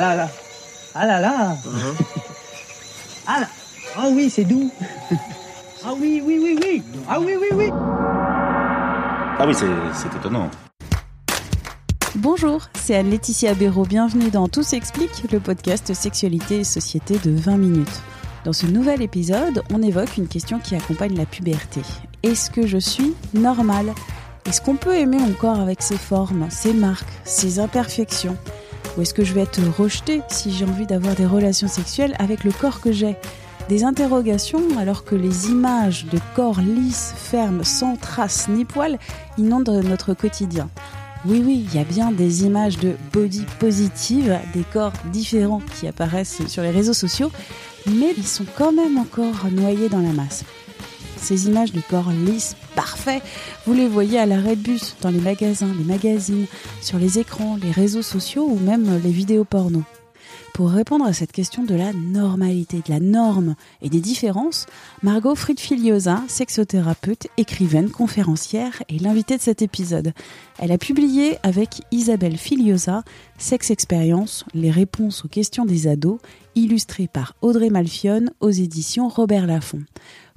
Ah là là. Ah là là. Ah là. Ah oui, c'est doux. Ah oui, oui, oui, oui. Ah oui, oui, oui. Ah oui, c'est c'est étonnant. Bonjour, c'est Anne-Laetitia Béraud. Bienvenue dans Tout s'explique, le podcast Sexualité et Société de 20 minutes. Dans ce nouvel épisode, on évoque une question qui accompagne la puberté. Est-ce que je suis normale? Est-ce qu'on peut aimer mon corps avec ses formes, ses marques, ses imperfections? Ou est-ce que je vais être rejetée si j'ai envie d'avoir des relations sexuelles avec le corps que j'ai? Des interrogations alors que les images de corps lisses, fermes, sans traces ni poils inondent notre quotidien. Oui, oui, il y a bien des images de body positive, des corps différents qui apparaissent sur les réseaux sociaux, mais ils sont quand même encore noyés dans la masse. Ces images de corps lisses, parfaits, vous les voyez à l'arrêt de bus, dans les magasins, les magazines, sur les écrans, les réseaux sociaux ou même les vidéos porno. Pour répondre à cette question de la normalité, de la norme et des différences, Margot Fried-Filiosa, sexothérapeute, écrivaine, conférencière, est l'invitée de cet épisode. Elle a publié avec Isabelle Filiosa Sex Expérience, les réponses aux questions des ados, illustrée par Audrey Malfione aux éditions Robert Laffont.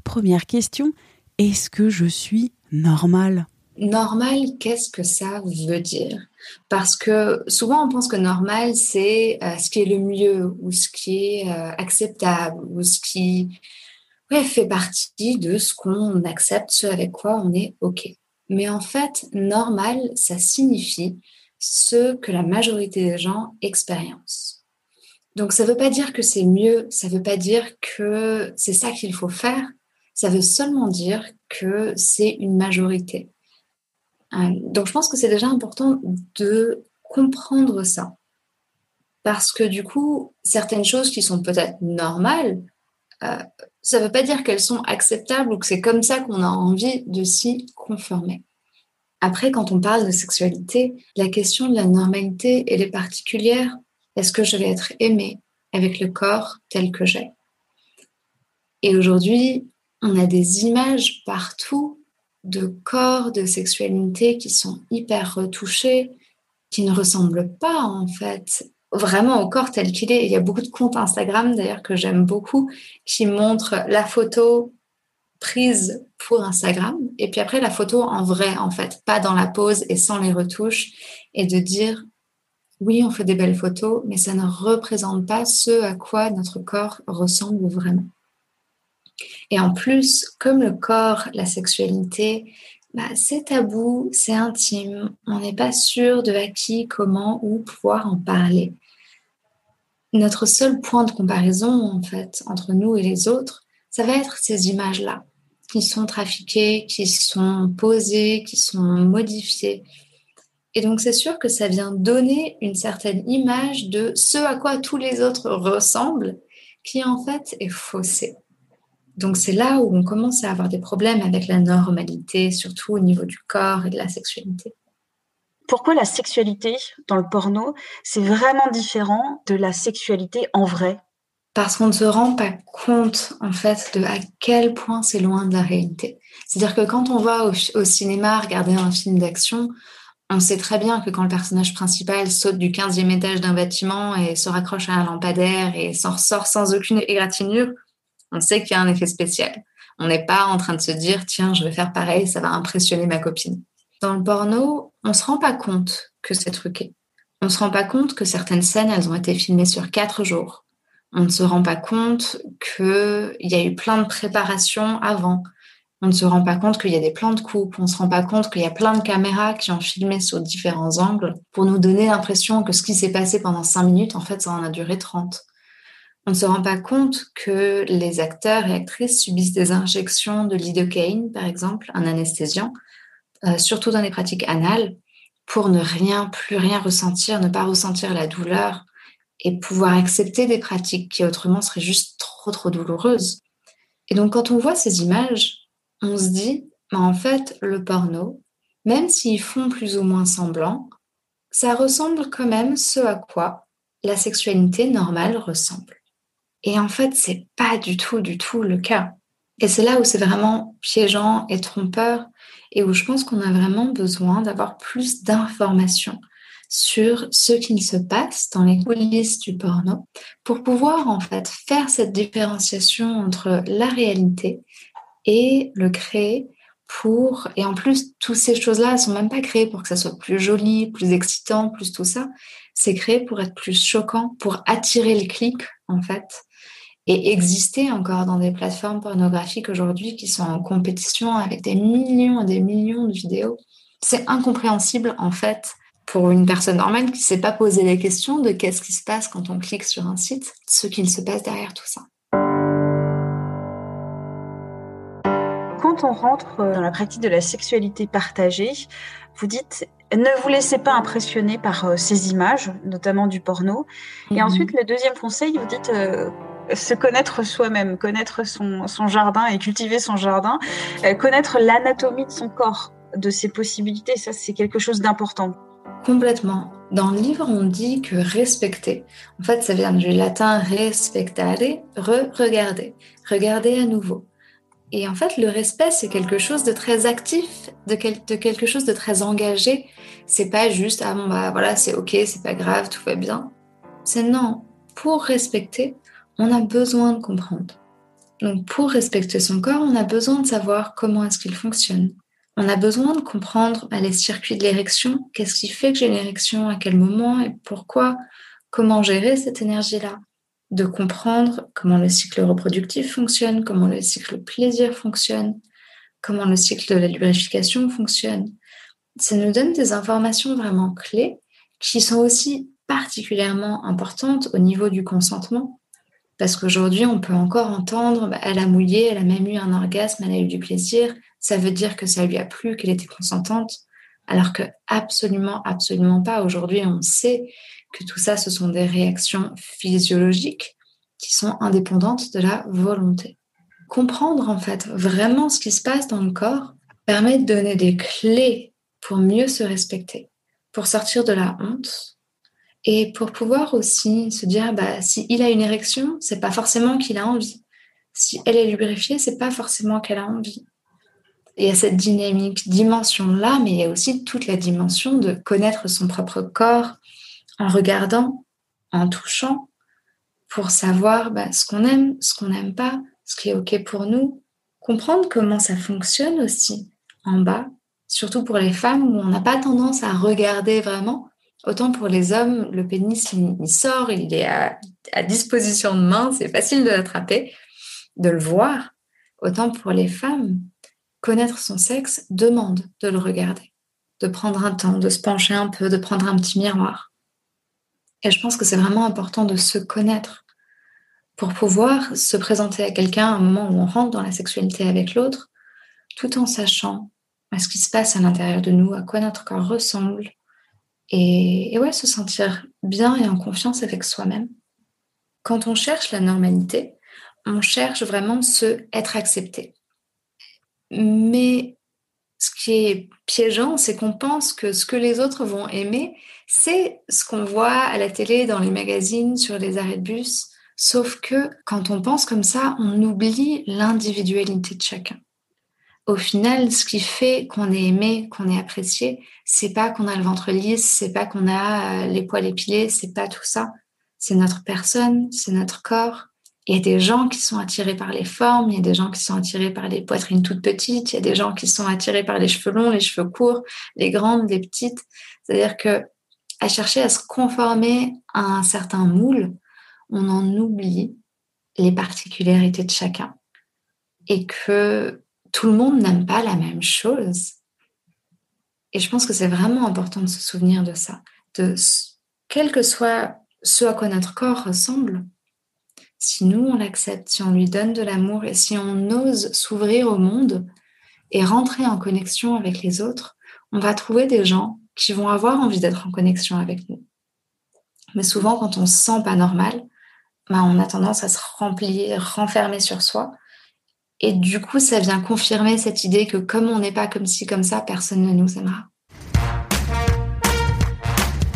Première question, est-ce que je suis normale? Normal, qu'est-ce que ça veut dire? Parce que souvent on pense que normal, c'est euh, ce qui est le mieux ou ce qui est euh, acceptable ou ce qui fait partie de ce qu'on accepte, ce avec quoi on est OK. Mais en fait, normal, ça signifie ce que la majorité des gens expériencent. Donc ça ne veut pas dire que c'est mieux, ça ne veut pas dire que c'est ça qu'il faut faire, ça veut seulement dire que c'est une majorité. Euh, donc je pense que c'est déjà important de comprendre ça. Parce que du coup, certaines choses qui sont peut-être normales, euh, ça ne veut pas dire qu'elles sont acceptables ou que c'est comme ça qu'on a envie de s'y conformer. Après, quand on parle de sexualité, la question de la normalité, elle est particulière. Est-ce que je vais être aimée avec le corps tel que j'ai? Et aujourd'hui, on a des images partout de corps, de sexualité qui sont hyper retouchés, qui ne ressemblent pas en fait vraiment au corps tel qu'il est. Il y a beaucoup de comptes Instagram d'ailleurs que j'aime beaucoup qui montrent la photo prise pour Instagram et puis après la photo en vrai en fait, pas dans la pose et sans les retouches et de dire oui, on fait des belles photos, mais ça ne représente pas ce à quoi notre corps ressemble vraiment. Et en plus, comme le corps, la sexualité, bah, c'est tabou, c'est intime, on n'est pas sûr de à qui, comment, où pouvoir en parler. Notre seul point de comparaison, en fait, entre nous et les autres, ça va être ces images-là, qui sont trafiquées, qui sont posées, qui sont modifiées. Et donc, c'est sûr que ça vient donner une certaine image de ce à quoi tous les autres ressemblent, qui en fait est faussée. Donc c'est là où on commence à avoir des problèmes avec la normalité, surtout au niveau du corps et de la sexualité. Pourquoi la sexualité dans le porno, c'est vraiment différent de la sexualité en vrai? Parce qu'on ne se rend pas compte en fait de à quel point c'est loin de la réalité. C'est-à-dire que quand on va au, au cinéma regarder un film d'action, on sait très bien que quand le personnage principal saute du 15e étage d'un bâtiment et se raccroche à un lampadaire et s'en ressort sans aucune égratignure, on sait qu'il y a un effet spécial. On n'est pas en train de se dire, tiens, je vais faire pareil, ça va impressionner ma copine. Dans le porno, on ne se rend pas compte que c'est truqué. On ne se rend pas compte que certaines scènes, elles ont été filmées sur quatre jours. On ne se rend pas compte qu'il y a eu plein de préparations avant. On ne se rend pas compte qu'il y a des plans de coupe. On ne se rend pas compte qu'il y a plein de caméras qui ont filmé sur différents angles pour nous donner l'impression que ce qui s'est passé pendant cinq minutes, en fait, ça en a duré 30. On ne se rend pas compte que les acteurs et actrices subissent des injections de lidocaïne, par exemple, un anesthésiant, euh, surtout dans les pratiques anales, pour ne rien, plus rien ressentir, ne pas ressentir la douleur et pouvoir accepter des pratiques qui autrement seraient juste trop, trop douloureuses. Et donc, quand on voit ces images, on se dit, mais en fait, le porno, même s'ils font plus ou moins semblant, ça ressemble quand même ce à quoi la sexualité normale ressemble. Et en fait, c'est pas du tout, du tout le cas. Et c'est là où c'est vraiment piégeant et trompeur et où je pense qu'on a vraiment besoin d'avoir plus d'informations sur ce qui se passe dans les coulisses du porno pour pouvoir en fait faire cette différenciation entre la réalité et le créer pour et en plus toutes ces choses-là sont même pas créées pour que ça soit plus joli, plus excitant, plus tout ça, c'est créé pour être plus choquant, pour attirer le clic en fait et exister encore dans des plateformes pornographiques aujourd'hui qui sont en compétition avec des millions et des millions de vidéos. C'est incompréhensible en fait pour une personne normale qui ne s'est pas posé les questions de qu'est-ce qui se passe quand on clique sur un site, ce qu'il se passe derrière tout ça. Quand on rentre dans la pratique de la sexualité partagée, vous dites ne vous laissez pas impressionner par euh, ces images, notamment du porno. Et mhm. ensuite, le deuxième conseil, vous dites euh, se connaître soi-même, connaître son, jardin et cultiver son jardin, euh, connaître l'anatomie de son corps, de ses possibilités, ça c'est quelque chose d'important. Complètement. Dans le livre, on dit que respecter, en fait, ça vient du latin respectare, re-regarder, regarder à nouveau. Et en fait, le respect, c'est quelque chose de très actif, de, de quelque chose de très engagé. C'est pas juste, ah bon, bah voilà, c'est ok, c'est pas grave, tout va bien. C'est non. Pour respecter, on a besoin de comprendre. Donc, pour respecter son corps, on a besoin de savoir comment est-ce qu'il fonctionne. On a besoin de comprendre bah, les circuits de l'érection, qu'est-ce qui fait que j'ai une érection, à quel moment et pourquoi, comment gérer cette énergie-là, de comprendre comment le cycle reproductif fonctionne, comment le cycle plaisir fonctionne, comment le cycle de la lubrification fonctionne. Ça nous donne des informations vraiment clés qui sont aussi particulièrement importantes au niveau du consentement parce qu'aujourd'hui, on peut encore entendre, bah, elle a mouillé, elle a même eu un orgasme, elle a eu du plaisir. Ça veut dire que ça lui a plu, qu'elle était consentante. Alors que absolument, absolument pas. Aujourd'hui, on sait que tout ça, ce sont des réactions physiologiques qui sont indépendantes de la volonté. Comprendre en fait vraiment ce qui se passe dans le corps permet de donner des clés pour mieux se respecter, pour sortir de la honte, et pour pouvoir aussi se dire, bah, si il a une érection, c'est pas forcément qu'il a envie. Si elle est lubrifiée, c'est pas forcément qu'elle a envie. il y a cette dynamique, dimension-là, mais il y a aussi toute la dimension de connaître son propre corps en regardant, en touchant, pour savoir bah, ce qu'on aime, ce qu'on n'aime pas, ce qui est OK pour nous. Comprendre comment ça fonctionne aussi en bas, surtout pour les femmes où on n'a pas tendance à regarder vraiment, Autant pour les hommes, le pénis, il, sort, il est à, disposition de main, c'est facile de l'attraper, de le voir. Autant pour les femmes, connaître son sexe demande de le regarder, de prendre un temps, de se pencher un peu, de prendre un petit miroir. Et je pense que c'est vraiment important de se connaître pour pouvoir se présenter à quelqu'un à un moment où on rentre dans la sexualité avec l'autre, tout en sachant ce qui se passe à l'intérieur de nous, à quoi notre corps ressemble, et, ouais, se sentir bien et en confiance avec soi-même. Quand on cherche la normalité, on cherche vraiment ce être accepté. Mais ce qui est piégeant, c'est qu'on pense que ce que les autres vont aimer, c'est ce qu'on voit à la télé, dans les magazines, sur les arrêts de bus. Sauf que quand on pense comme ça, on oublie l'individualité de chacun au final, ce qui fait qu'on est aimé, qu'on est apprécié, c'est pas qu'on a le ventre lisse, c'est pas qu'on a euh, les poils épilés, c'est pas tout ça. C'est notre personne, c'est notre corps. Il y a des gens qui sont attirés par les formes, il y a des gens qui sont attirés par les poitrines toutes petites, il y a des gens qui sont attirés par les cheveux longs, les cheveux courts, les grandes, les petites. C'est-à-dire que à chercher à se conformer à un certain moule, on en oublie les particularités de chacun. Et que tout le monde n'aime pas la même chose. Et je pense que c'est vraiment important de se souvenir de ça, de quel que soit ce à quoi notre corps ressemble, si nous on l'accepte, si on lui donne de l'amour et si on ose s'ouvrir au monde et rentrer en connexion avec les autres, on va trouver des gens qui vont avoir envie d'être en connexion avec nous. Mais souvent, quand on se sent pas normal, bah, on a tendance à se remplir, renfermer sur soi. Et du coup, ça vient confirmer cette idée que comme on n'est pas comme ci, comme ça, personne ne nous aimera.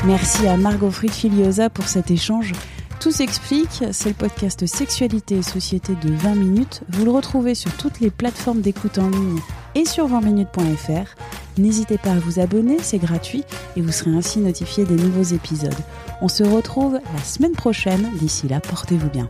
Merci à Margot Fried-Filiosa pour cet échange. Tout s'explique, c'est le podcast Sexualité et Société de 20 minutes. Vous le retrouvez sur toutes les plateformes d'écoute en ligne et sur 20minutes.fr. N'hésitez pas à vous abonner, c'est gratuit et vous serez ainsi notifié des nouveaux épisodes. On se retrouve la semaine prochaine. D'ici là, portez-vous bien.